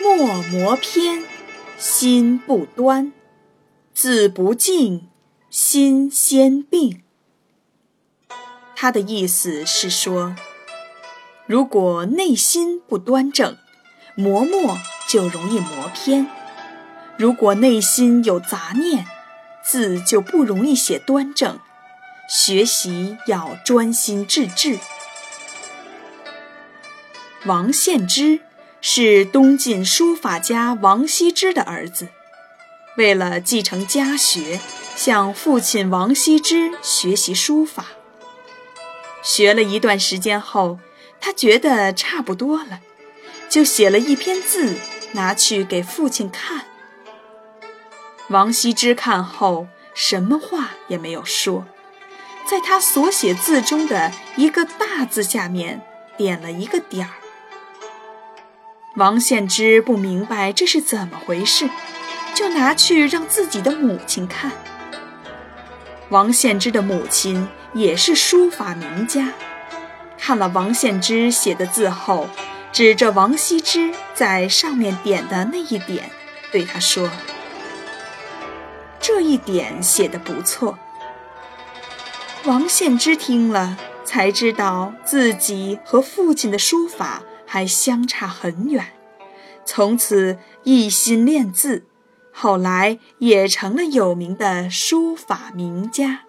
墨磨偏，心不端；字不静，心先病。他的意思是说，如果内心不端正，磨墨就容易磨偏；如果内心有杂念，字就不容易写端正。学习要专心致志。王献之是东晋书法家王羲之的儿子，为了继承家学，向父亲王羲之学习书法。学了一段时间后，他觉得差不多了，就写了一篇字拿去给父亲看。王羲之看后，什么话也没有说。在他所写字中的一个大字下面点了一个点儿。王献之不明白这是怎么回事，就拿去让自己的母亲看。王献之的母亲也是书法名家，看了王献之写的字后，指着王羲之在上面点的那一点，对他说：“这一点写的不错。”王献之听了，才知道自己和父亲的书法还相差很远，从此一心练字，后来也成了有名的书法名家。